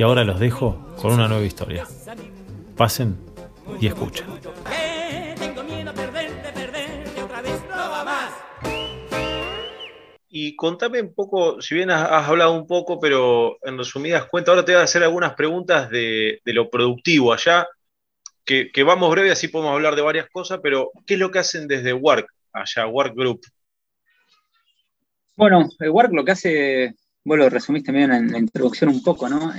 y ahora los dejo con una nueva historia. Pasen y escuchen. Y contame un poco, si bien has, hablado un poco, pero en resumidas cuentas, ahora te voy a hacer algunas preguntas de, lo productivo allá, que, vamos breve, así podemos hablar de varias cosas, pero ¿qué es lo que hacen desde Work, allá, Work Group? Bueno, el Work lo que hace, vos lo resumiste bien en la introducción un poco, ¿no?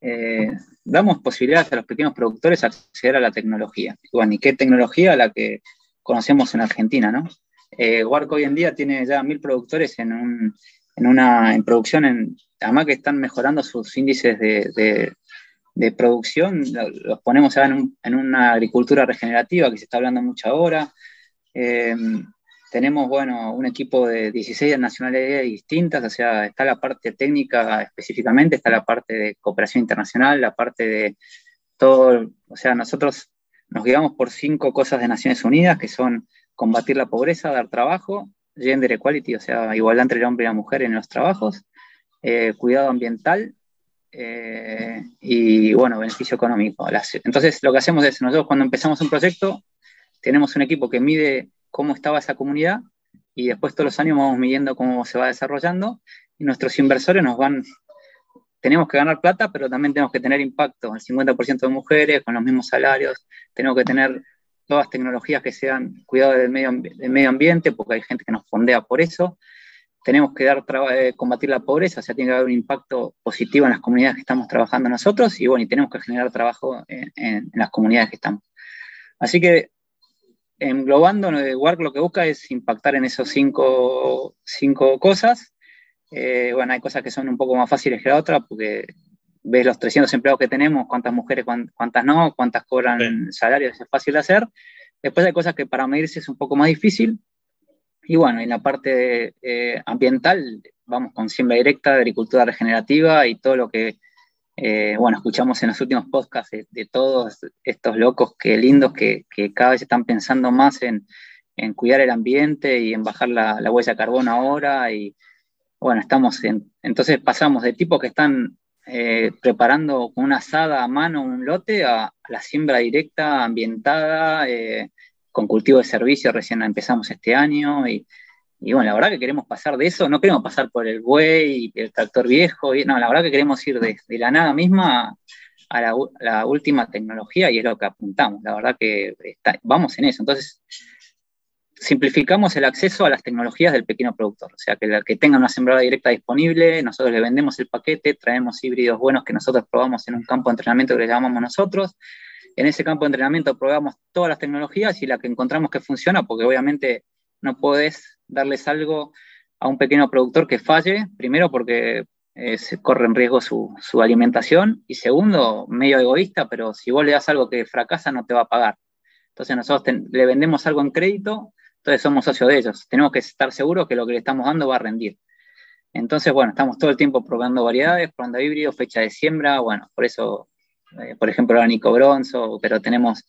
Eh, damos posibilidades a los pequeños productores a acceder a la tecnología. Bueno, ¿y qué tecnología? La que conocemos en Argentina, ¿no? Eh, Warco hoy en día tiene ya mil productores en, una, en producción, en, además que están mejorando sus índices de, producción, los ponemos en, una agricultura regenerativa que se está hablando mucho ahora. Tenemos, bueno, un equipo de 16 nacionalidades distintas, o sea, está la parte técnica específicamente, está la parte de cooperación internacional, la parte de todo, o sea, nosotros nos guiamos por cinco cosas de Naciones Unidas, que son combatir la pobreza, dar trabajo, gender equality, o sea, igualdad entre el hombre y la mujer en los trabajos, eh, cuidado ambiental eh, y, bueno, beneficio económico. entonces, lo que hacemos es, nosotros cuando empezamos un proyecto, tenemos un equipo que mide cómo estaba esa comunidad y después todos los años vamos midiendo cómo se va desarrollando y nuestros inversores nos van, tenemos que ganar plata, pero también tenemos que tener impacto, el 50% de mujeres con los mismos salarios, tenemos que tener todas tecnologías que sean cuidado del medio, ambiente, porque hay gente que nos fondea por eso. Tenemos que dar eh, combatir la pobreza, o sea, tiene que haber un impacto positivo en las comunidades que estamos trabajando nosotros y bueno, y tenemos que generar trabajo en, las comunidades que estamos. Así que englobando, Work lo que busca es impactar en esos cinco, cinco cosas. Eh, bueno, hay cosas que son un poco más fáciles que la otra, porque ves los 300 empleados que tenemos, cuántas mujeres, cuántas no, cuántas cobran salarios, es fácil de hacer. Después hay cosas que para medirse es un poco más difícil. Y bueno, en la parte eh, ambiental, vamos con siembra directa, agricultura regenerativa y todo lo que, eh, bueno, escuchamos en los últimos podcasts de, todos estos locos que lindos que, que, cada vez están pensando más en, en cuidar el ambiente y en bajar la, la, huella de carbono ahora. Y bueno, estamos en, entonces pasamos de tipos que están eh, preparando con una asada a mano un lote a, la siembra directa, ambientada, eh, con cultivo de servicio, recién empezamos este año. Y, bueno, la verdad que queremos pasar de eso, no queremos pasar por el buey y el tractor viejo, y, no, la verdad que queremos ir de, la nada misma a la, última tecnología y es lo que apuntamos. La verdad que vamos en eso. Entonces, simplificamos el acceso a las tecnologías del pequeño productor, o sea, que, el que tenga una sembradora directa disponible, nosotros le vendemos el paquete, traemos híbridos buenos que nosotros probamos en un campo de entrenamiento que le llamamos nosotros. En ese campo de entrenamiento probamos todas las tecnologías y la que encontramos que funciona, porque obviamente no puedes darles algo a un pequeño productor que falle, primero porque eh, se corre en riesgo su, alimentación y segundo, medio egoísta, pero si vos le das algo que fracasa no te va a pagar. Entonces nosotros le vendemos algo en crédito entonces somos socios de ellos. Tenemos que estar seguros que lo que le estamos dando va a rendir. Entonces, bueno, estamos todo el tiempo probando variedades, probando híbridos, fecha de siembra, bueno, por eso, eh, por ejemplo, Nico Bronzo, pero tenemos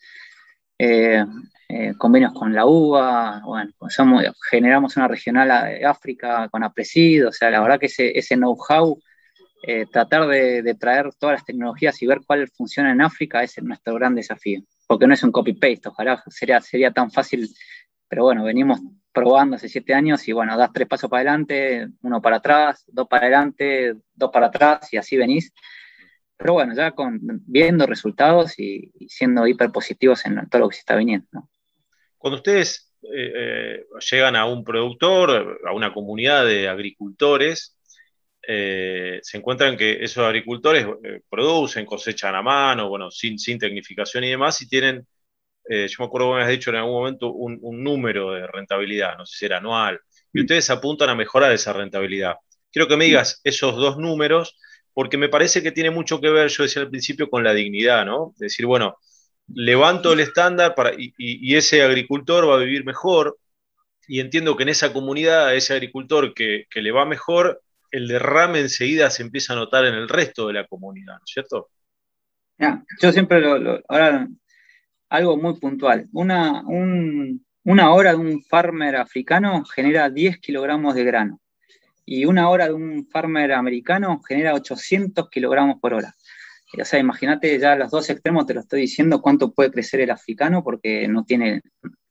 eh, eh, convenios con la uva, bueno, somos, generamos una regional África con Apresid, o sea, la verdad que ese, ese know-how, tratar de, de, traer todas las tecnologías y ver cuál funciona en África es nuestro gran desafío, porque no es un copy-paste, ojalá sería, sería tan fácil pero bueno, venimos probando hace siete años y bueno, das tres pasos para adelante, uno para atrás, dos para adelante, dos para atrás y así venís. Pero bueno, ya con, viendo resultados y, siendo hiper positivos en todo lo que se está viniendo. Cuando ustedes eh, eh, llegan a un productor, a una comunidad de agricultores, eh, se encuentran que esos agricultores producen, cosechan a mano, bueno, sin, sin tecnificación y demás, y tienen eh, yo me acuerdo que me has dicho en algún momento un, número de rentabilidad, no sé si era anual, y mm. ustedes apuntan a mejorar esa rentabilidad. Quiero que me digas esos dos números, porque me parece que tiene mucho que ver, yo decía al principio, con la dignidad, ¿no? Decir, bueno, levanto el estándar y, ese agricultor va a vivir mejor, y entiendo que en esa comunidad, ese agricultor que, le va mejor, el derrame enseguida se empieza a notar en el resto de la comunidad, ¿no es cierto? yo siempre lo, ahora algo muy puntual. Una, una hora de un farmer africano genera 10 kilogramos de grano. Y una hora de un farmer americano genera 800 kilogramos por hora. O sea, imagínate ya los dos extremos, te lo estoy diciendo, cuánto puede crecer el africano, porque no tiene,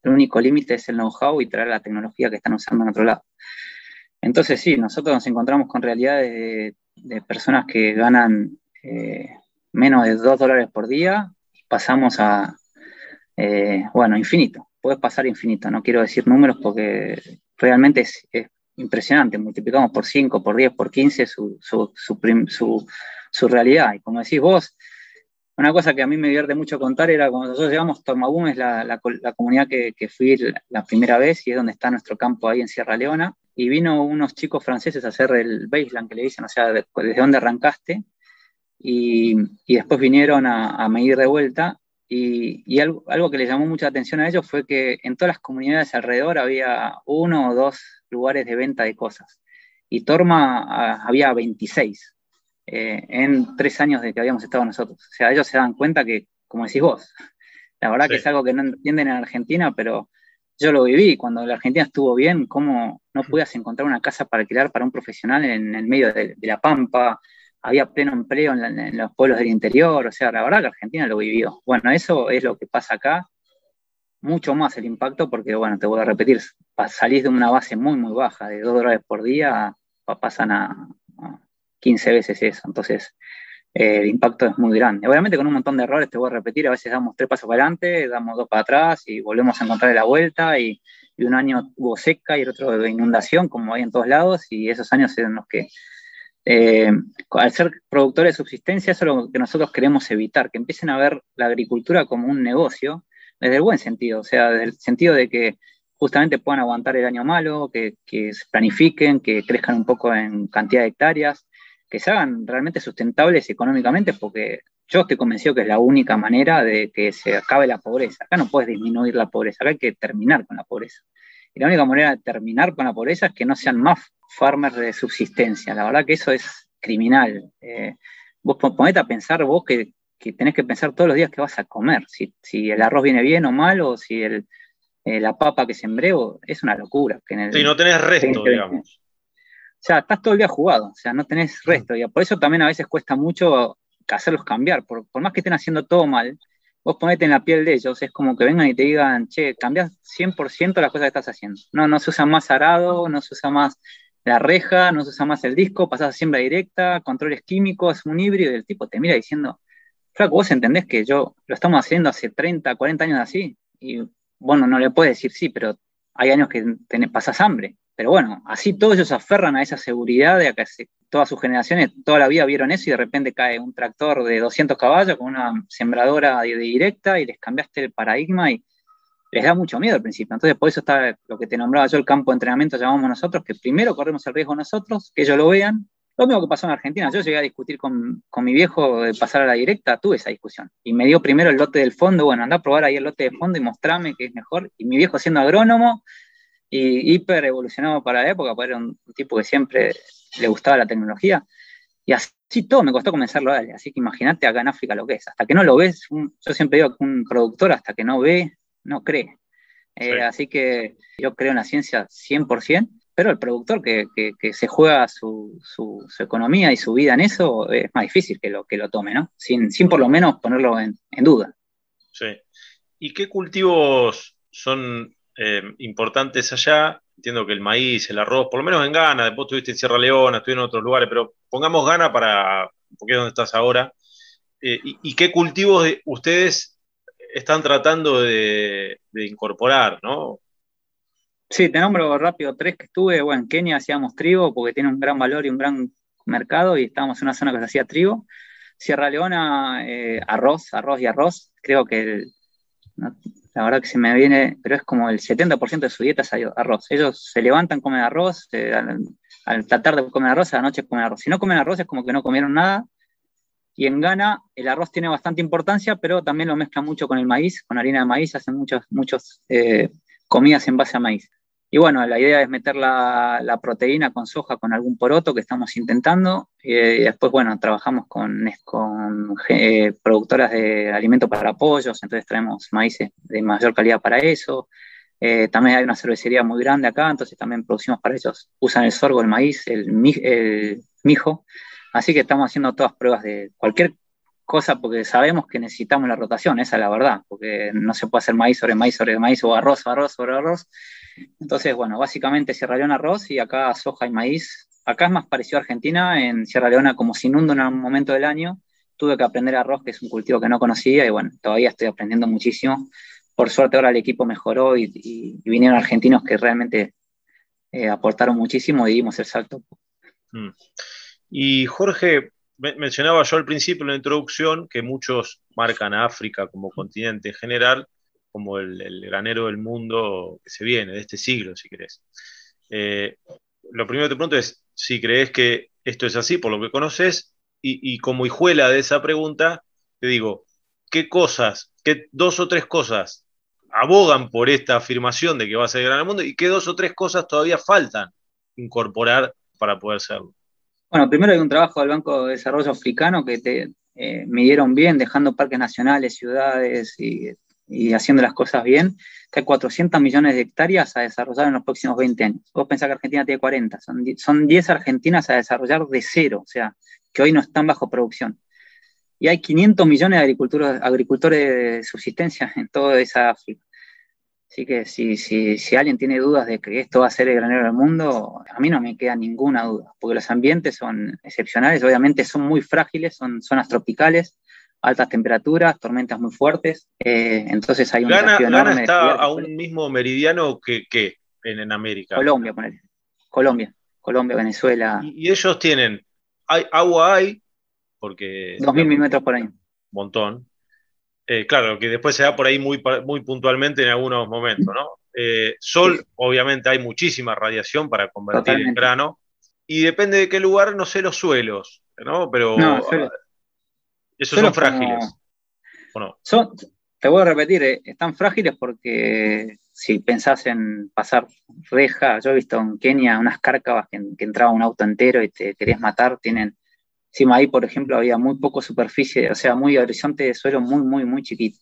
el único límite es el know-how y traer la tecnología que están usando en otro lado. Entonces, sí, nosotros nos encontramos con realidades de, personas que ganan eh, menos de 2 dólares por día pasamos a, eh, bueno, infinito. Puedes pasar infinito, no quiero decir números porque realmente es, impresionante. Multiplicamos por 5, por 10, por 15 su, su, realidad. Y como decís vos, una cosa que a mí me divierte mucho contar era cuando nosotros llegamos, Tormabum es la, la, comunidad que, que, fui la primera vez y es donde está nuestro campo ahí en Sierra Leona. Y vino unos chicos franceses a hacer el baseline que le dicen, o sea, desde dónde arrancaste. Y, y, después vinieron a, a medir de vuelta y, algo, algo, que le llamó mucha atención a ellos fue que en todas las comunidades alrededor había uno o dos lugares de venta de cosas. Y Torma ah, había 26 eh, en tres años de que habíamos estado nosotros. O sea, ellos se dan cuenta que, como decís vos, la verdad que es algo que no entienden en Argentina, pero yo lo viví. Cuando la Argentina estuvo bien, cómo no podías encontrar una casa para alquilar para un profesional en el medio de la Pampa, había pleno empleo en, los pueblos del interior, o sea, la verdad que Argentina lo vivió. Bueno, eso es lo que pasa acá, mucho más el impacto, porque, bueno, te voy a repetir, salís de una base muy, muy baja, de 2 dólares por día, pasan a, 15 veces eso, entonces eh, el impacto es muy grande. Obviamente con un montón de errores, te voy a repetir, a veces damos tres pasos para adelante, damos dos para atrás y volvemos a encontrar la vuelta y, y un año hubo seca y el otro de inundación, como hay en todos lados, y esos años en los que eh, al ser productores de subsistencia, eso es lo que nosotros queremos evitar, que empiecen a ver la agricultura como un negocio, desde el buen sentido, o sea, desde el sentido de que justamente puedan aguantar el año malo, que, se planifiquen, que crezcan un poco en cantidad de hectáreas, que se hagan realmente sustentables económicamente, porque yo estoy convencido que es la única manera de que se acabe la pobreza. Acá no puedes disminuir la pobreza, acá hay que terminar con la pobreza. Y la única manera de terminar con la pobreza es que no sean más farmers de subsistencia. La verdad que eso es criminal. Eh, vos ponete a pensar vos que, tenés que pensar todos los días que vas a comer, si, el arroz viene bien o mal, o si el, eh, la papa que sembré, es una locura. Que sí, no tenés resto, digamos. O sea, estás todo el día jugado, o sea, no tenés resto. Y por eso también a veces cuesta mucho hacerlos cambiar. Por, por más que estén haciendo todo mal, vos ponete en la piel de ellos, es como que vengan y te digan, che, cambias 100% las cosas que estás haciendo. No, no se usa más arado, no se usa más la reja, no se usa más el disco, pasás a siembra directa, controles químicos, un híbrido, y el tipo te mira diciendo, Flaco, vos entendés que yo lo estamos haciendo hace 30, 40 años así, y bueno, no le puedes decir sí, pero hay años que pasás hambre. Pero bueno, así todos ellos se aferran a esa seguridad de que todas sus generaciones toda la vida vieron eso y de repente cae un tractor de 200 caballos con una sembradora de directa y les cambiaste el paradigma y les da mucho miedo al principio. Entonces, por eso está lo que te nombraba yo, el campo de entrenamiento, llamamos nosotros, que primero corremos el riesgo nosotros, que ellos lo vean. Lo mismo que pasó en Argentina, yo llegué a discutir con, mi viejo de pasar a la directa, tuve esa discusión. Y me dio primero el lote del fondo, bueno, anda a probar ahí el lote de fondo y mostrame que es mejor. Y mi viejo siendo agrónomo y hiper evolucionado para la época, porque era un, tipo que siempre le gustaba la tecnología. Y así todo me costó comenzarlo a darle. Así que imagínate acá en África lo que es. Hasta que no lo ves, yo siempre digo que un productor hasta que no ve no cree. Eh, así que yo creo en la ciencia 100%, pero el productor que, se juega su, economía y su vida en eso es más difícil que lo, que lo tome, ¿no? Sin, sin por lo menos ponerlo en, duda. Sí. ¿Y qué cultivos son eh, importantes allá? Entiendo que el maíz, el arroz, por lo menos en Ghana, después estuviste en Sierra Leona, estuviste en otros lugares, pero pongamos Ghana para, porque es donde estás ahora. Eh, y, y, qué cultivos ustedes están tratando de, incorporar, ¿no? Sí, te nombro rápido tres que estuve. Bueno, en Kenia hacíamos trigo porque tiene un gran valor y un gran mercado y estábamos en una zona que se hacía trigo. Sierra Leona, eh, arroz, arroz y arroz. Creo que la verdad que se me viene, pero es como el 70% de su dieta es arroz. Ellos se levantan, comen arroz, eh, al, tratar de comer arroz, a la noche comen arroz. Si no comen arroz es como que no comieron nada y en Ghana el arroz tiene bastante importancia, pero también lo mezclan mucho con el maíz, con harina de maíz, hacen muchas muchos, eh, comidas en base a maíz. Y bueno, la idea es meter la, proteína con soja, con algún poroto que estamos intentando. y después, bueno, trabajamos con, con eh, productoras de alimentos para pollos, entonces traemos maíces de mayor calidad para eso. Eh, también hay una cervecería muy grande acá, entonces también producimos para ellos. Usan el sorgo, el maíz, el, mijo. Así que estamos haciendo todas pruebas de cualquier cosa porque sabemos que necesitamos la rotación, esa es la verdad, porque no se puede hacer maíz sobre maíz sobre maíz o arroz, arroz sobre arroz. Entonces, bueno, básicamente Sierra Leona arroz y acá soja y maíz. Acá es más parecido a Argentina, en Sierra Leona como se inunda en un momento del año, tuve que aprender arroz, que es un cultivo que no conocía, y bueno, todavía estoy aprendiendo muchísimo. Por suerte ahora el equipo mejoró y, vinieron argentinos que realmente eh, aportaron muchísimo y dimos el salto. Mm. Y Jorge, mencionaba yo al principio en la introducción que muchos marcan a África como continente en general como el, granero del mundo que se viene, de este siglo, si querés. Eh, lo primero que te pregunto es si crees que esto es así por lo que conoces y, como hijuela de esa pregunta, te digo, ¿qué cosas, qué dos o tres cosas abogan por esta afirmación de que va a ser el gran mundo y qué dos o tres cosas todavía faltan incorporar para poder serlo? Bueno, primero hay un trabajo del Banco de Desarrollo Africano que te eh, midieron bien, dejando parques nacionales, ciudades y, haciendo las cosas bien, que hay 400 millones de hectáreas a desarrollar en los próximos 20 años. Vos pensás que Argentina tiene 40, son, son 10 Argentinas a desarrollar de cero, o sea, que hoy no están bajo producción. Y hay 500 millones de agricultores, agricultores de subsistencia en toda esa África. Así que si, si, si, alguien tiene dudas de que esto va a ser el granero del mundo, a mí no me queda ninguna duda, porque los ambientes son excepcionales, obviamente son muy frágiles, son zonas tropicales, altas temperaturas, tormentas muy fuertes, eh, entonces hay un Gana, Gana está a un mismo meridiano que, que en, en, América. Colombia, Colombia, Colombia, Venezuela. y ellos tienen hay, agua hay, porque... 2.000 milímetros por año. Montón. Eh, claro, que después se da por ahí muy, muy puntualmente en algunos momentos, ¿no? Eh, sol, obviamente hay muchísima radiación para convertir en grano. Y depende de qué lugar, no sé los suelos, ¿no? Pero esos son frágiles. Son, te voy a repetir, eh, están frágiles porque si pensás en pasar reja, yo he visto en Kenia unas cárcavas que, entraba un auto entero y te querías matar, tienen, encima ahí, por ejemplo, había muy poco superficie, o sea, muy horizonte de suelo muy, muy, muy chiquito.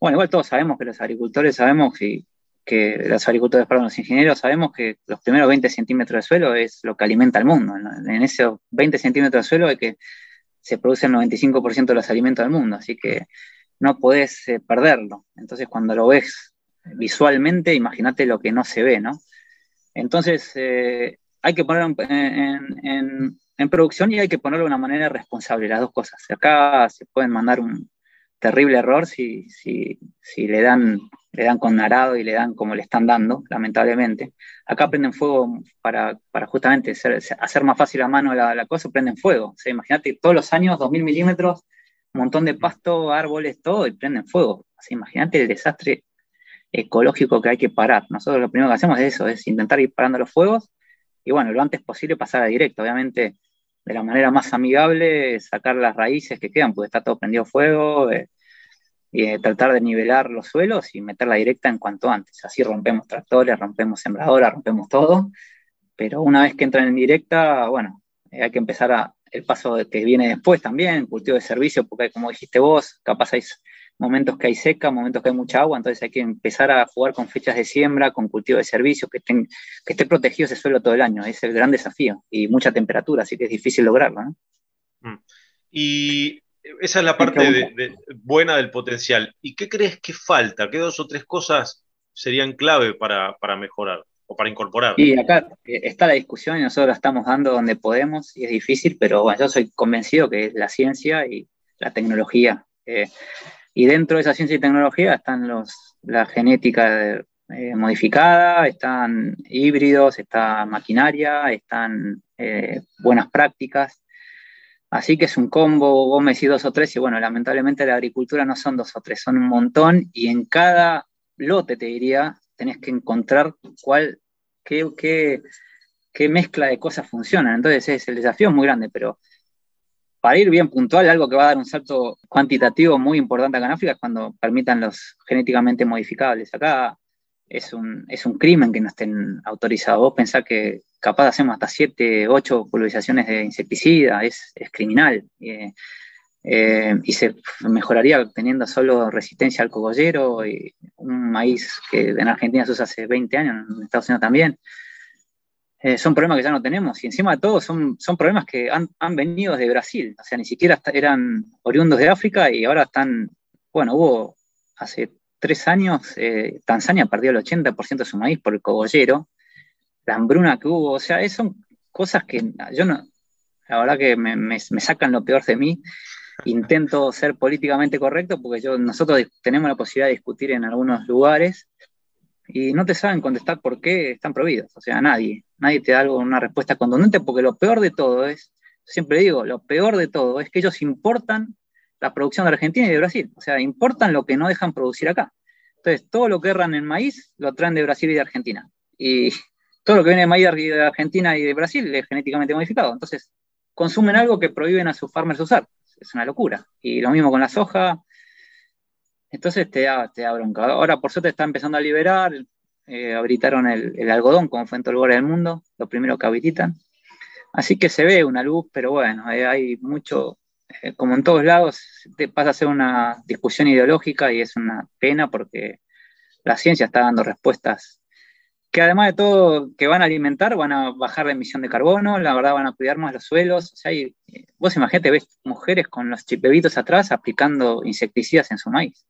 Bueno, igual todos sabemos que los agricultores sabemos que, que los agricultores, perdón, los ingenieros sabemos que los primeros 20 centímetros de suelo es lo que alimenta al mundo. En esos 20 centímetros de suelo es que se produce el 95% de los alimentos del mundo, así que no podés eh, perderlo. Entonces, cuando lo ves visualmente, imagínate lo que no se ve, ¿no? Entonces, eh, hay que ponerlo en, producción y hay que ponerlo de una manera responsable, las dos cosas. Acá se pueden mandar un terrible error si, si, si le, dan, le dan con arado y le dan como le están dando, lamentablemente. Acá prenden fuego para, para justamente hacer, más fácil a mano la, la cosa, prenden fuego. O sea, imagínate todos los años, 2.000 milímetros, un montón de pasto, árboles, todo, y prenden fuego. Así, imagínate el desastre ecológico que hay que parar. Nosotros lo primero que hacemos es eso, es intentar ir parando los fuegos y bueno, lo antes posible pasar a directo. Obviamente, de la manera más amigable, sacar las raíces que quedan, porque está todo prendido fuego, eh, eh, tratar de nivelar los suelos y meterla directa en cuanto antes. Así rompemos tractores, rompemos sembradoras, rompemos todo, pero una vez que entran en directa, bueno, eh, hay que empezar a, el paso que viene después también, cultivo de servicio, porque como dijiste vos, capaz hay momentos que hay seca, momentos que hay mucha agua, entonces hay que empezar a jugar con fechas de siembra, con cultivo de servicio, que, que esté protegido ese suelo todo el año, es el gran desafío, y mucha temperatura, así que es difícil lograrlo. Mm. Y esa es la parte buena del potencial. ¿Y qué crees que falta? ¿Qué dos o tres cosas serían clave para, para mejorar? o para incorporar. Y acá eh, está la discusión y nosotros la estamos dando donde podemos y es difícil, pero bueno, yo soy convencido que es la ciencia y la tecnología. Eh, y dentro de esa ciencia y tecnología están los, la genética eh, modificada, están híbridos, está maquinaria, están buenas prácticas. Así que es un combo, vos me decís dos o tres, y bueno, lamentablemente la agricultura no son dos o tres, son un montón, y en cada lote, te diría, tenés que encontrar cuál, qué, qué, qué mezcla de cosas funcionan. Entonces es, el desafío es muy grande, pero para ir bien puntual, algo que va a dar un salto cuantitativo muy importante acá en África es cuando permitan los genéticamente modificables. Acá es un, es un crimen que no estén autorizados. Vos pensás que capaz hacemos hasta 7, 8 pulverizaciones de insecticida, es, es criminal. Eh, eh, y se mejoraría teniendo solo resistencia al cogollero y un maíz que en Argentina se usa hace 20 años, en Estados Unidos también. Eh, son problemas que ya no tenemos y encima de todo son, son problemas que han, han venido desde Brasil, o sea, ni siquiera eran oriundos de África y ahora están, bueno, hubo hace tres años, eh, Tanzania perdió el 80% de su maíz por el cogollero, la hambruna que hubo, o sea, son cosas que yo no, la verdad que me, me, me sacan lo peor de mí intento ser políticamente correcto porque yo, nosotros tenemos la posibilidad de discutir en algunos lugares y no te saben contestar por qué están prohibidos. O sea, nadie, nadie te da algo, una respuesta contundente porque lo peor de todo es, siempre digo, lo peor de todo es que ellos importan la producción de Argentina y de Brasil. O sea, importan lo que no dejan producir acá. Entonces, todo lo que erran en maíz lo traen de Brasil y de Argentina. Y todo lo que viene de maíz de Argentina y de Brasil es genéticamente modificado. Entonces, consumen algo que prohíben a sus farmers usar es una locura. Y lo mismo con la soja. Entonces te da, te da bronca. Ahora, por suerte, está empezando a liberar. Eh, el, algodón, como fue en todo lugar del mundo, lo primero que habilitan. Así que se ve una luz, pero bueno, eh, hay mucho, eh, como en todos lados, te pasa a ser una discusión ideológica y es una pena porque la ciencia está dando respuestas que además de todo que van a alimentar, van a bajar la emisión de carbono, la verdad van a cuidar más los suelos. O sea, vos imagínate, ves mujeres con los chipebitos atrás aplicando insecticidas en su maíz.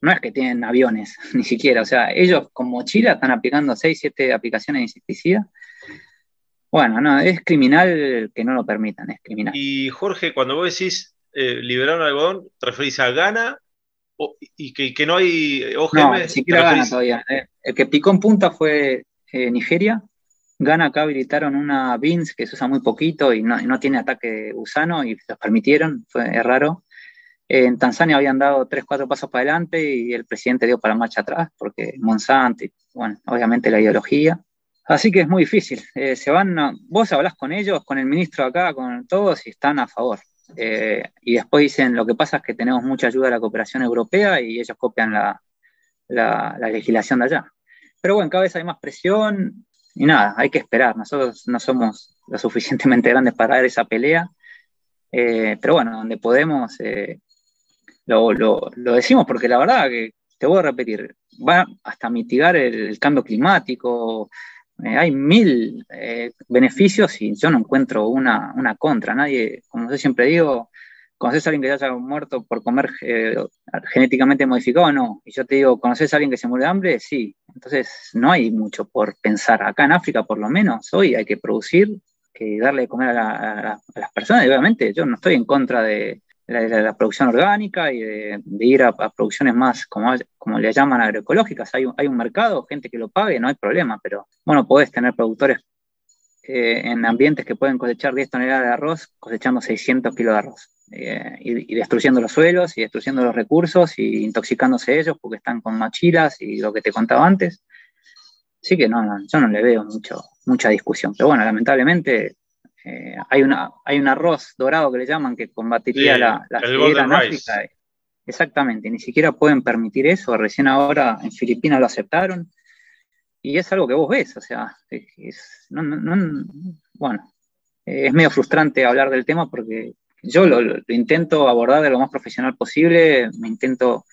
No es que tienen aviones, ni siquiera. O sea, ellos con mochila están aplicando 6, 7 aplicaciones de insecticida. Bueno, no, es criminal que no lo permitan, es criminal. Y Jorge, cuando vos decís eh, liberar un algodón, ¿te referís a Ghana y que, no hay OGM. No, ni siquiera gana todavía. Eh, el que picó en punta fue eh, Nigeria. Gana acá habilitaron una BINS que se usa muy poquito y no, tiene ataque gusano y los permitieron, fue raro. en Tanzania habían dado tres, cuatro pasos para adelante y el presidente dio para marcha atrás porque Monsanto, y, bueno, obviamente la ideología. Así que es muy difícil. Eh, se van, vos hablas con ellos, con el ministro acá, con todos y están a favor. Eh, y después dicen, lo que pasa es que tenemos mucha ayuda de la cooperación europea y ellos copian la, la, legislación de allá. Pero bueno, cada vez hay más presión y nada, hay que esperar. Nosotros no somos lo suficientemente grandes para dar esa pelea, eh, pero bueno, donde podemos, eh, lo, lo, decimos porque la verdad que, te voy a repetir, va hasta mitigar el cambio climático, eh, hay mil eh, beneficios y yo no encuentro una, contra. Nadie, como yo siempre digo, ¿conoces a alguien que ya haya muerto por comer eh, genéticamente modificado? No. Y yo te digo, ¿conoces a alguien que se muere de hambre? Sí. Entonces, no hay mucho por pensar. Acá en África, por lo menos, hoy hay que producir, que darle de comer a, las personas. Obviamente, yo no estoy en contra de, la, producción orgánica y de, ir a, producciones más, como, como le llaman, agroecológicas. Hay, hay un mercado, gente que lo pague, no hay problema, pero bueno, podés tener productores eh, en ambientes que pueden cosechar 10 toneladas de arroz, cosechando 600 kilos de arroz. Eh, y, destruyendo los suelos y destruyendo los recursos y intoxicándose ellos porque están con machilas y lo que te contaba antes. Así que no, yo no le veo mucho, mucha discusión. Pero bueno, lamentablemente eh, hay, una, hay un arroz dorado que le llaman que combatiría la, la en África. Exactamente, ni siquiera pueden permitir eso. Recién ahora en Filipinas lo aceptaron. Y es algo que vos ves, o sea, es, bueno, es medio frustrante hablar del tema porque yo lo, intento abordar de lo más profesional posible, me intento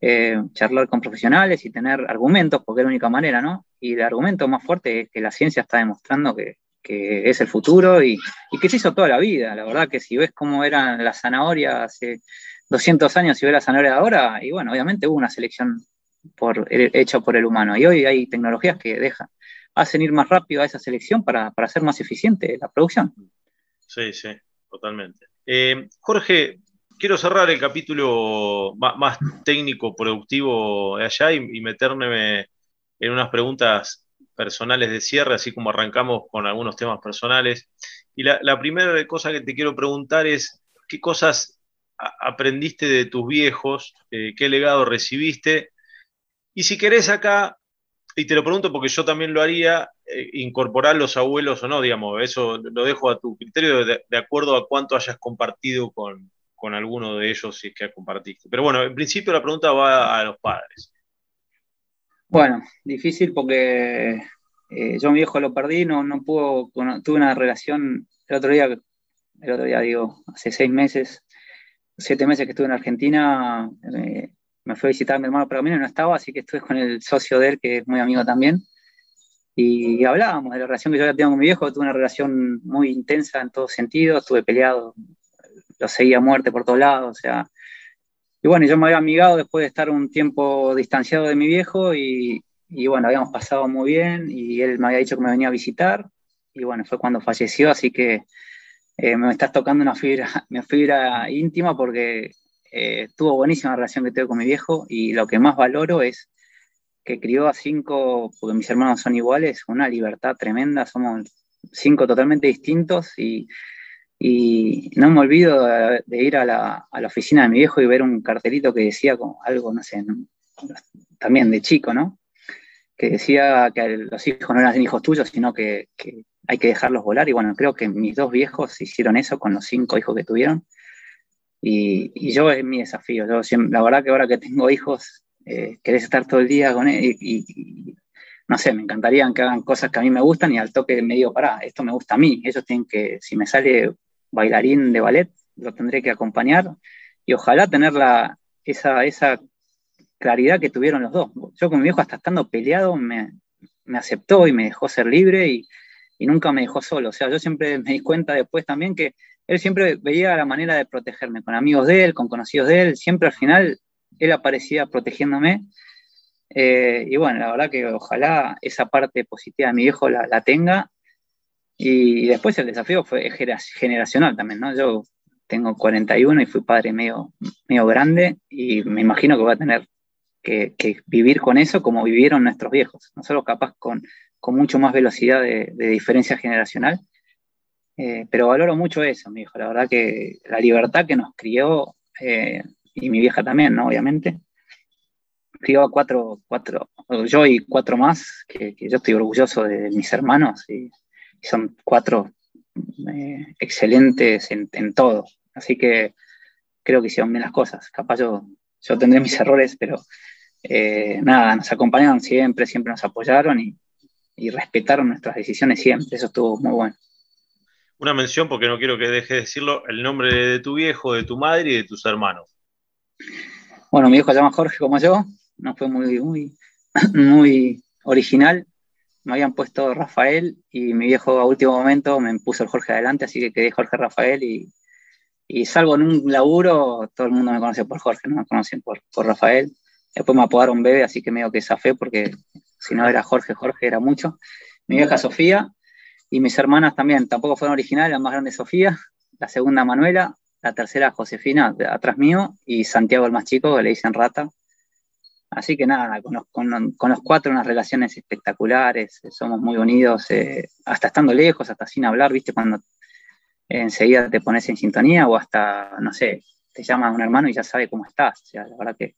eh, charlar con profesionales y tener argumentos, porque es la única manera, ¿no? Y el argumento más fuerte es que la ciencia está demostrando que, que es el futuro y, que se hizo toda la vida. La verdad que si ves cómo eran las zanahorias hace 200 años y ves las zanahorias ahora, y bueno, obviamente hubo una selección por, hecha por el humano. Y hoy hay tecnologías que dejan, hacen ir más rápido a esa selección para, para hacer más eficiente la producción. Sí, sí, totalmente. Eh, Jorge, quiero cerrar el capítulo más, técnico, productivo allá y, y meterme en unas preguntas personales de cierre, así como arrancamos con algunos temas personales. Y la, primera cosa que te quiero preguntar es, ¿qué cosas aprendiste de tus viejos? Eh, ¿Qué legado recibiste? Y si querés acá, y te lo pregunto porque yo también lo haría, eh, incorporar los abuelos o no, digamos, eso lo dejo a tu criterio de, acuerdo a cuánto hayas compartido con, con alguno de ellos si es que compartiste. Pero bueno, en principio la pregunta va a los padres. Bueno, difícil porque eh, yo mi viejo lo perdí, no, no pudo, tuve una relación el otro día, el otro día digo, hace seis meses, siete meses que estuve en Argentina, eh, me fui a visitar a mi hermano Pergamino y no estaba, así que estuve con el socio de él, que es muy amigo también. Y hablábamos de la relación que yo había tenido con mi viejo, tuve una relación muy intensa en todos sentidos, estuve peleado, lo seguía a muerte por todos lados, o sea. Y bueno, yo me había amigado después de estar un tiempo distanciado de mi viejo y, y bueno, habíamos pasado muy bien y él me había dicho que me venía a visitar y bueno, fue cuando falleció, así que eh, me estás tocando una fibra, una fibra íntima porque eh, estuvo buenísima la relación que tengo con mi viejo y lo que más valoro es que crió a cinco, porque mis hermanos son iguales, una libertad tremenda, somos cinco totalmente distintos y, y no me olvido de, ir a la, a la, oficina de mi viejo y ver un cartelito que decía como algo, no sé, también de chico, ¿no? Que decía que los hijos no eran hijos tuyos, sino que, que hay que dejarlos volar. Y bueno, creo que mis dos viejos hicieron eso con los cinco hijos que tuvieron. Y, y yo es mi desafío. Yo la verdad que ahora que tengo hijos, eh, querés estar todo el día con él y, no sé, me encantaría que hagan cosas que a mí me gustan y al toque me digo, pará, esto me gusta a mí. Ellos tienen que, si me sale bailarín de ballet, lo tendré que acompañar y ojalá tener la, esa, esa claridad que tuvieron los dos. Yo con mi viejo hasta estando peleado me, me aceptó y me dejó ser libre y, y nunca me dejó solo. O sea, yo siempre me di cuenta después también que él siempre veía la manera de protegerme, con amigos de él, con conocidos de él, siempre al final él aparecía protegiéndome. Eh, y bueno, la verdad que ojalá esa parte positiva de mi viejo la, la tenga. Y después el desafío fue generacional también, ¿no? Yo tengo 41 y fui padre medio, medio grande y me imagino que voy a tener que, que, vivir con eso como vivieron nuestros viejos. Nosotros capaz con con mucho más velocidad de, diferencia generacional. Eh, pero valoro mucho eso, mi hijo. La verdad que la libertad que nos crió, eh, y mi vieja también, ¿no? Obviamente. Crió a cuatro, cuatro, yo y cuatro más, que, yo estoy orgulloso de, mis hermanos, y, son cuatro eh, excelentes en, en, todo. Así que creo que hicieron bien las cosas. Capaz yo, yo tendré mis errores, pero nada, nos acompañaron siempre, siempre nos apoyaron y, y respetaron nuestras decisiones siempre. Eso estuvo muy bueno. Una mención, porque no quiero que dejes de decirlo, el nombre de tu viejo, de tu madre y de tus hermanos. Bueno, mi viejo se llama Jorge como yo, no fue muy, muy, muy original. Me habían puesto Rafael y mi viejo a último momento me puso el Jorge adelante, así que quedé Jorge Rafael y, y salgo en un laburo, todo el mundo me conoce por Jorge, no me conocen por, por Rafael. Después me apodaron bebé, así que medio que fe porque si no era Jorge, Jorge era mucho. Mi vieja Sofía y mis hermanas también, tampoco fueron originales, la más grande Sofía, la segunda Manuela, la tercera Josefina, atrás mío, y Santiago el más chico, que le dicen rata. Así que nada, con los, cuatro unas relaciones espectaculares, eh, somos muy unidos, eh, hasta estando lejos, hasta sin hablar, viste, cuando enseguida te pones en sintonía o hasta, no sé, te llama un hermano y ya sabe cómo estás. O sea, la verdad que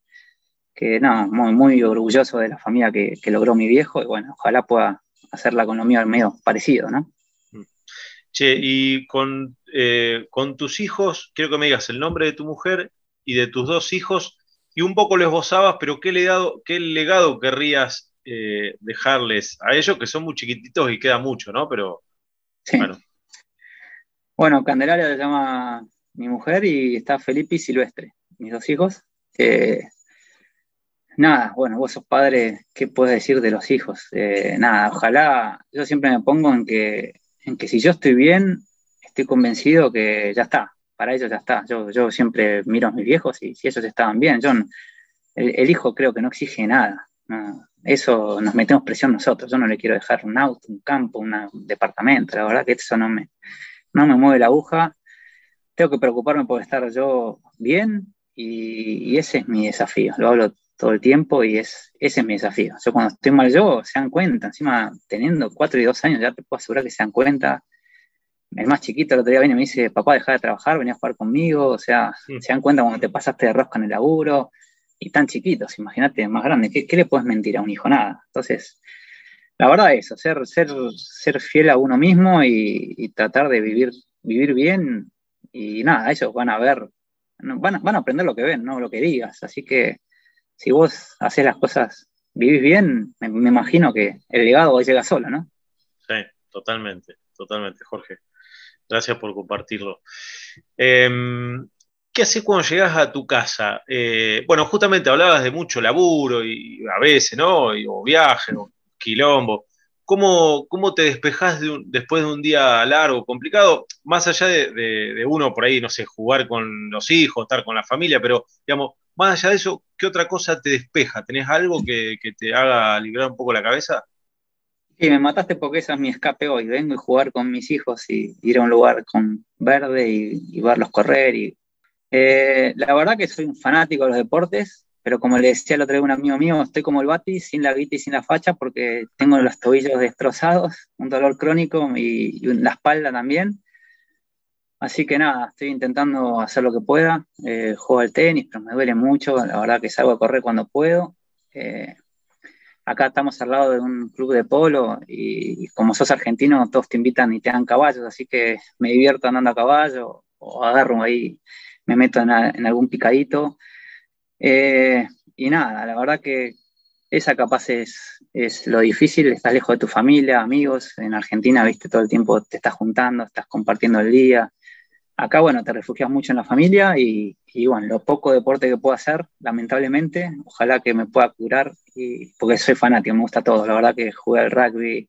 que no, muy, muy orgulloso de la familia que, logró mi viejo y bueno, ojalá pueda hacerla con lo mío medio parecido, ¿no? Che, y con, eh, con tus hijos, quiero que me digas el nombre de tu mujer y de tus dos hijos y un poco les esbozabas, pero ¿qué legado, qué legado querrías eh, dejarles a ellos, que son muy chiquititos y queda mucho, ¿no? Pero bueno. Bueno, Candelaria se llama mi mujer y está Felipe y Silvestre, mis dos hijos. Nada, bueno, vos sos padre, ¿qué puedes decir de los hijos? Eh, nada, ojalá, yo siempre me pongo en que, en que si yo estoy bien, estoy convencido que ya está, para ellos ya está. Yo, yo siempre miro a mis viejos y si ellos estaban bien, yo, el, hijo creo que no exige nada. eso nos metemos presión nosotros. Yo no le quiero dejar un auto, un campo, un departamento. La verdad que eso no me, no me mueve la aguja. Tengo que preocuparme por estar yo bien y, y ese es mi desafío. Lo hablo todo el tiempo y es, ese es mi desafío. Yo cuando estoy mal yo, se dan cuenta, encima teniendo cuatro y dos años ya te puedo asegurar que se dan cuenta. El más chiquito el otro día viene y me dice, papá, deja de trabajar, venía a jugar conmigo, o sea, se dan cuenta cuando te pasaste de rosca en el laburo, y tan chiquitos, imagínate, más grande, ¿qué, le puedes mentir a un hijo? Nada. Entonces, la verdad es eso, ser, ser, ser fiel a uno mismo y, tratar de vivir, vivir bien, y nada, ellos van a ver, van a, van a aprender lo que ven, no lo que digas, así que si vos haces las cosas, vivís bien, me, imagino que el legado llega solo, ¿no? Sí, totalmente, totalmente, Jorge. Gracias por compartirlo. Em, ¿Qué haces cuando llegas a tu casa? Eh, bueno, justamente hablabas de mucho laburo y a veces, ¿no? o viaje, o quilombo. ¿Cómo, cómo te despejas después de un día largo, complicado? Más allá de, uno por ahí, no sé, jugar con los hijos, estar con la familia, pero digamos, más allá de eso, ¿qué otra cosa te despeja? ¿Tenés algo que, te haga librar un poco la cabeza? Sí, me mataste porque esa es mi escape hoy. Vengo y jugar con mis hijos y ir a un lugar con verde y, verlos correr. Y, eh, la verdad que soy un fanático de los deportes pero como le decía el otro día un amigo mío, estoy como el Bati, sin la guita y sin la facha, porque tengo los tobillos destrozados, un dolor crónico y, la espalda también. Así que nada, estoy intentando hacer lo que pueda. Eh, juego al tenis, pero me duele mucho. La verdad que salgo a correr cuando puedo. Eh, acá estamos al lado de un club de polo y, como sos argentino, todos te invitan y te dan caballos, así que me divierto andando a caballo o agarro ahí, me meto en algún picadito. Eh, y nada, la verdad que esa capaz es, es, lo difícil, estás lejos de tu familia, amigos, en Argentina, viste, todo el tiempo te estás juntando, estás compartiendo el día. Acá, bueno, te refugias mucho en la familia y, y bueno, lo poco deporte que puedo hacer, lamentablemente, ojalá que me pueda curar, y, porque soy fanático, me gusta todo, la verdad que jugué al rugby,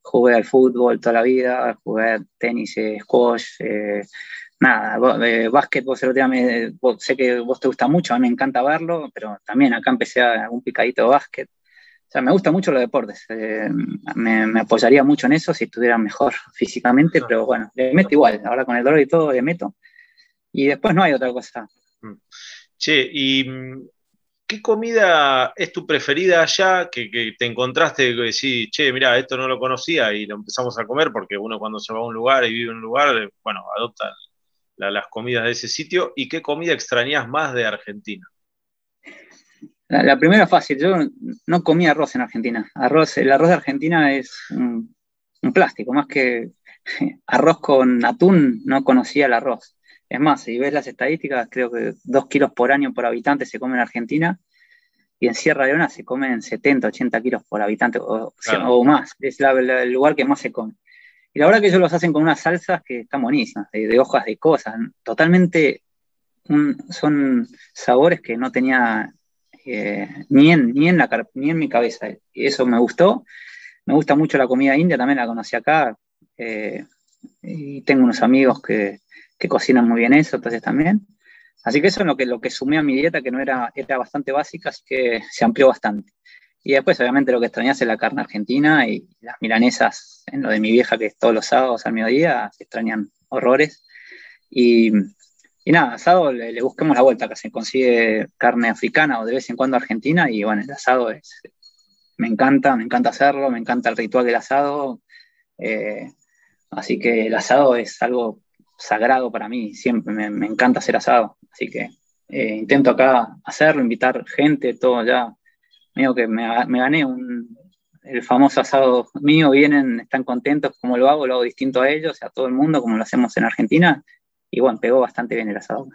jugué al fútbol toda la vida, jugué al tenis, eh, squash, eh, nada, de básquet, vos día sé que vos te gusta mucho, a mí me encanta verlo, pero también acá empecé a un picadito de básquet. O sea, me gusta mucho los deportes. Eh, me, apoyaría mucho en eso si estuviera mejor físicamente, pero bueno, le meto igual. Ahora con el dolor y todo le meto. Y después no hay otra cosa. Mm. Che, ¿y mm, qué comida es tu preferida allá que, que te encontraste y decís, che, mira, esto no lo conocía y lo empezamos a comer? Porque uno cuando se va a un lugar y vive en un lugar, bueno, adopta las comidas de ese sitio y qué comida extrañas más de Argentina. La, primera fácil, yo no comía arroz en Argentina. Arroz, el arroz de Argentina es un, plástico, más que arroz con atún, no conocía el arroz. Es más, si ves las estadísticas, creo que dos kilos por año por habitante se come en Argentina y en Sierra Leona se comen 70, 80 kilos por habitante o, más. Es el lugar que más se come. Y la verdad que ellos los hacen con unas salsas que están buenísimas, de, hojas de cosas, totalmente son sabores que no tenía eh, ni, en, ni, en la, ni en mi cabeza. Eso me gustó. Me gusta mucho la comida india, también la conocí acá. Eh, y tengo unos amigos que, que, cocinan muy bien eso, entonces también. Así que eso es lo que, lo que sumé a mi dieta, que no era, era bastante básica, así que se amplió bastante. Y después, obviamente, lo que extrañas es la carne argentina y las milanesas, en lo de mi vieja, que es todos los sábados al mediodía, se extrañan horrores. Y, y nada, asado le, busquemos la vuelta, que se consigue carne africana o de vez en cuando argentina, y bueno, el asado es, me encanta, me encanta hacerlo, me encanta el ritual del asado. Eh, así que el asado es algo sagrado para mí, siempre me, me encanta hacer asado. Así que eh, intento acá hacerlo, invitar gente, todo ya mío que me, gané un, el famoso asado mío, vienen, están contentos como lo hago, lo hago distinto a ellos, a todo el mundo, como lo hacemos en Argentina, y bueno, pegó bastante bien el asado.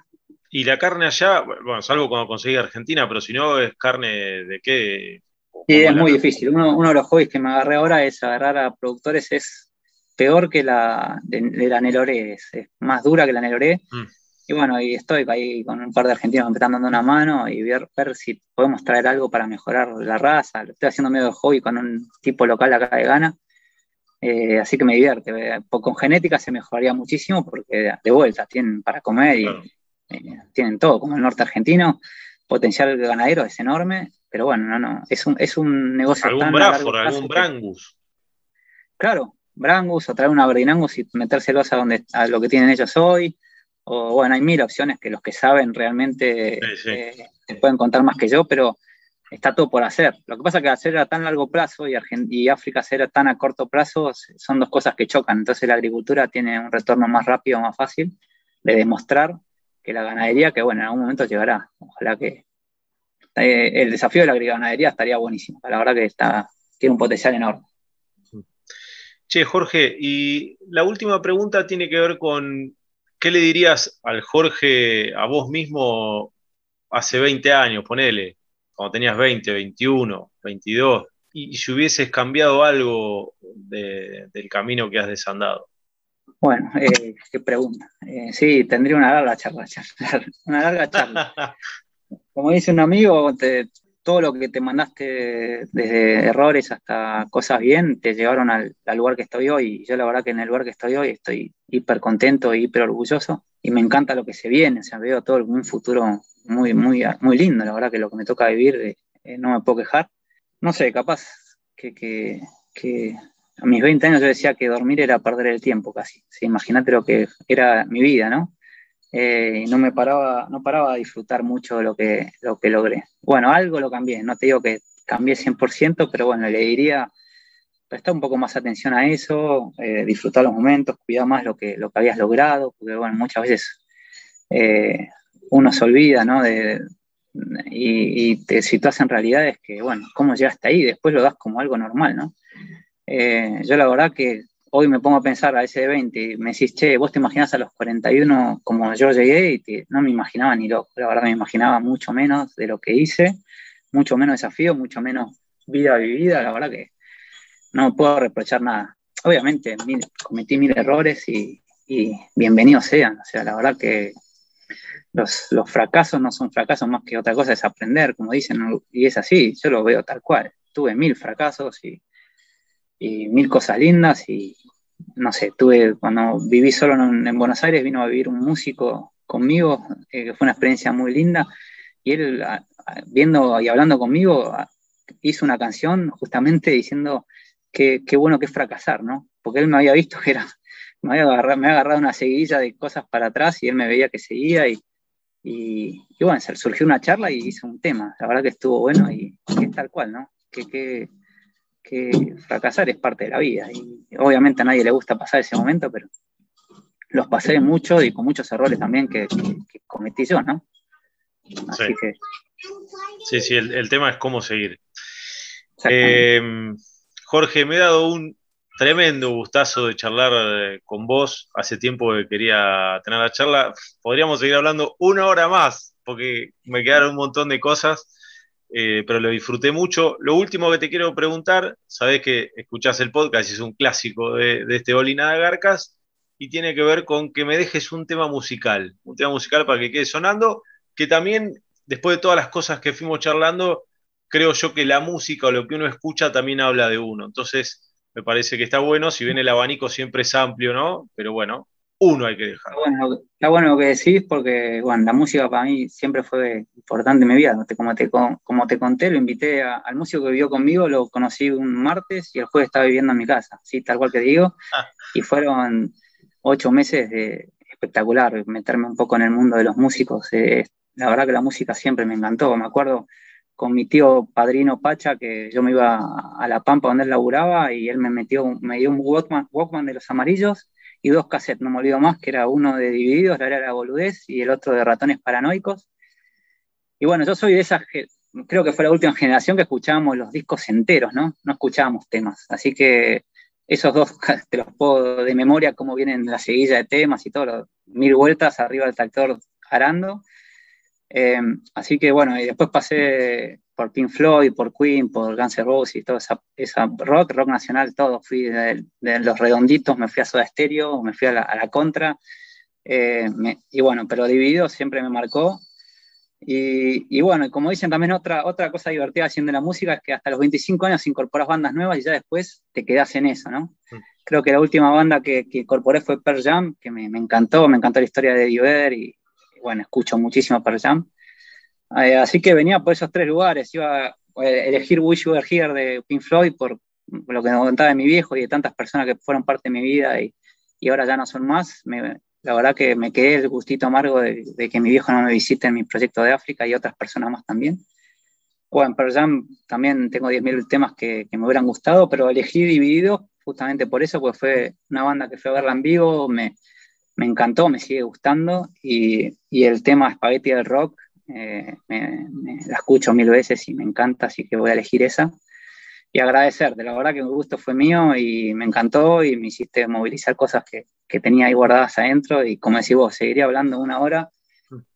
Y la carne allá, bueno, salvo cuando conseguí Argentina, pero si no, ¿es carne de qué? Sí, es muy difícil. Uno, uno, de los hobbies que me agarré ahora es agarrar a productores, es peor que la de, la Neloré, es, más dura que la Neloré. Mm. Y bueno, y estoy ahí con un par de argentinos que me están dando una mano y ver, ver si podemos traer algo para mejorar la raza. Lo estoy haciendo medio de hobby con un tipo local acá de Ghana. Eh, así que me divierte. Eh, con genética se mejoraría muchísimo porque de vuelta tienen para comer y eh, tienen todo, como el norte argentino. Potencial ganadero es enorme, pero bueno, no, no. Es un, es un negocio. ¿Algún Bradford, algún Brangus? Claro, Brangus o traer una Berdinangus y metérselos a, donde, a lo que tienen ellos hoy o bueno, hay mil opciones que los que saben realmente eh, te pueden contar más que yo, pero está todo por hacer. Lo que pasa es que hacer a tan largo plazo y, África hacer tan a corto plazo son dos cosas que chocan. Entonces la agricultura tiene un retorno más rápido, más fácil de demostrar que la ganadería, que bueno, en algún momento llegará. Ojalá que eh, el desafío de la ganadería estaría buenísimo. La verdad que está, tiene un potencial enorme. Che, Jorge, y la última pregunta tiene que ver con ¿qué le dirías al Jorge, a vos mismo, hace 20 años, ponele, cuando tenías 20, 21, 22, y, si hubieses cambiado algo del camino que has desandado? Bueno, eh, qué pregunta. Eh, sí, tendría una larga charla, una larga charla. Como dice un amigo, todo lo que te mandaste desde errores hasta cosas bien, te llevaron al, lugar que estoy hoy. Y yo la verdad que en el lugar que estoy hoy estoy hiper contento y hiper orgulloso. Y me encanta lo que se viene, o sea, veo todo un futuro muy, muy, muy lindo. La verdad que lo que me toca vivir eh, no me puedo quejar. No sé, capaz que, que, que a mis 20 años yo decía que dormir era perder el tiempo casi. Imagínate lo que era mi vida, ¿no? Eh, no me paraba, no paraba a disfrutar mucho lo que, lo que logré. Bueno, algo lo cambié, no te digo que cambié 100%, pero bueno, le diría prestar un poco más atención a eso, eh, disfrutar los momentos, cuidar más lo que, lo que habías logrado, porque bueno, muchas veces eh, uno se olvida, ¿no? De, y, y te situas en realidades que, bueno, ¿cómo llegaste ahí? Después lo das como algo normal, ¿no? Eh, yo la verdad que hoy me pongo a pensar a ese de 20 y me decís, che, vos te imaginás a los 41 como yo llegué y no me imaginaba ni loco, la verdad me imaginaba mucho menos de lo que hice, mucho menos desafío, mucho menos vida vivida, la verdad que no puedo reprochar nada. Obviamente cometí mil errores y, bienvenidos sean, o sea, la verdad que los, los, fracasos no son fracasos más que otra cosa, es aprender, como dicen, y es así, yo lo veo tal cual. Tuve mil fracasos y y mil cosas lindas y no sé, tuve, cuando viví solo en, Buenos Aires, vino a vivir un músico conmigo, eh, que fue una experiencia muy linda, y él, viendo y hablando conmigo, hizo una canción justamente diciendo qué bueno que es fracasar, ¿no? Porque él me había visto que era, me había agarrado, me había agarrado una seguidilla de cosas para atrás y él me veía que seguía y, y, bueno, surgió una charla y hizo un tema, la verdad que estuvo bueno y, es tal cual, ¿no? Que, que que fracasar es parte de la vida. Y obviamente a nadie le gusta pasar ese momento, pero los pasé mucho y con muchos errores también que, cometí yo, ¿no? Así sí. que. Sí, sí, el, tema es cómo seguir. Eh, Jorge, me he dado un tremendo gustazo de charlar eh, con vos. Hace tiempo que quería tener la charla. Podríamos seguir hablando una hora más, porque me quedaron un montón de cosas. Eh, pero lo disfruté mucho. Lo último que te quiero preguntar, sabes que escuchás el podcast, es un clásico de, este Olina de Garcas, y tiene que ver con que me dejes un tema musical, un tema musical para que quede sonando, que también, después de todas las cosas que fuimos charlando, creo yo que la música o lo que uno escucha también habla de uno. Entonces, me parece que está bueno, si bien el abanico siempre es amplio, ¿no? Pero bueno, uno hay que dejar. Está bueno, lo que decís porque, bueno, la música para mí siempre fue importante en mi vida. Como te, como te conté, lo invité al músico que vivió conmigo, lo conocí un martes y el jueves estaba viviendo en mi casa, ¿sí? tal cual que digo. Ah. Y fueron ocho meses de espectacular, meterme un poco en el mundo de los músicos. Eh, la verdad que la música siempre me encantó. Me acuerdo con mi tío padrino Pacha, que yo me iba a La Pampa donde él laburaba y él me metió, me dio un Walkman, Walkman de los amarillos y dos cassettes, no me olvido más, que era uno de Divididos, la era la boludez, y el otro de Ratones Paranoicos. Y bueno, yo soy de esas, creo que fue la última generación que escuchábamos los discos enteros, ¿no? No escuchábamos temas. Así que esos dos te los puedo de memoria, cómo vienen la seguilla de temas y todo, mil vueltas arriba del tractor arando. Eh, así que bueno, y después pasé por Pink Floyd, por Queen, por Guns N' Roses y todo esa, esa rock, rock nacional, todo. Fui de, los redonditos, me fui a Soda Stereo, me fui a la, contra. Eh, y bueno, pero dividido siempre me marcó. Y, y, bueno, como dicen también otra, otra cosa divertida haciendo la música es que hasta los 25 años incorporas bandas nuevas y ya después te quedas en eso, ¿no? Mm. Creo que la última banda que, que incorporé fue Pearl Jam, que me, me, encantó, me encantó la historia de y, y bueno, escucho muchísimo Pearl Jam. Eh, así que venía por esos tres lugares, iba a elegir Wish You Were Here de Pink Floyd por, lo que me contaba de mi viejo y de tantas personas que fueron parte de mi vida y, y ahora ya no son más. la verdad que me quedé el gustito amargo de, que mi viejo no me visite en mi proyecto de África y otras personas más también. Bueno, pero ya también tengo 10.000 temas que, que, me hubieran gustado, pero elegí Dividido justamente por eso, porque fue una banda que fue a verla en vivo, me, me encantó, me sigue gustando y, y el tema Spaghetti del Rock eh, me, la escucho mil veces y me encanta, así que voy a elegir esa. Y agradecerte, la verdad que el gusto fue mío y me encantó y me hiciste movilizar cosas que, que tenía ahí guardadas adentro y como decís vos, seguiría hablando una hora.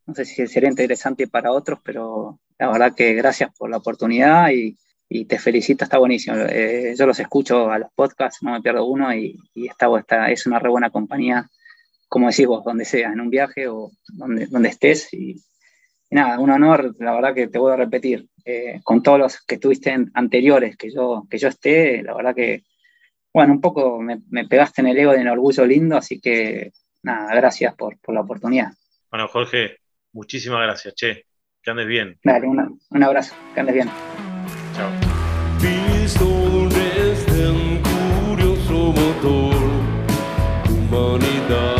No sé si sería interesante para otros, pero la verdad que gracias por la oportunidad y, y te felicito, está buenísimo. Eh, yo los escucho a los podcasts, no me pierdo uno y, y está, es una re buena compañía, como decís vos, donde sea, en un viaje o donde, donde estés. Y, nada, un honor, la verdad que te voy a repetir, eh, con todos los que estuviste anteriores que yo, que yo esté, la verdad que, bueno, un poco me, me pegaste en el ego y en el orgullo lindo, así que nada, gracias por, por la oportunidad. Bueno, Jorge, muchísimas gracias, che. Que andes bien. Dale, una, un abrazo, que andes bien. Chao. Pistones de un curioso motor, humanidad.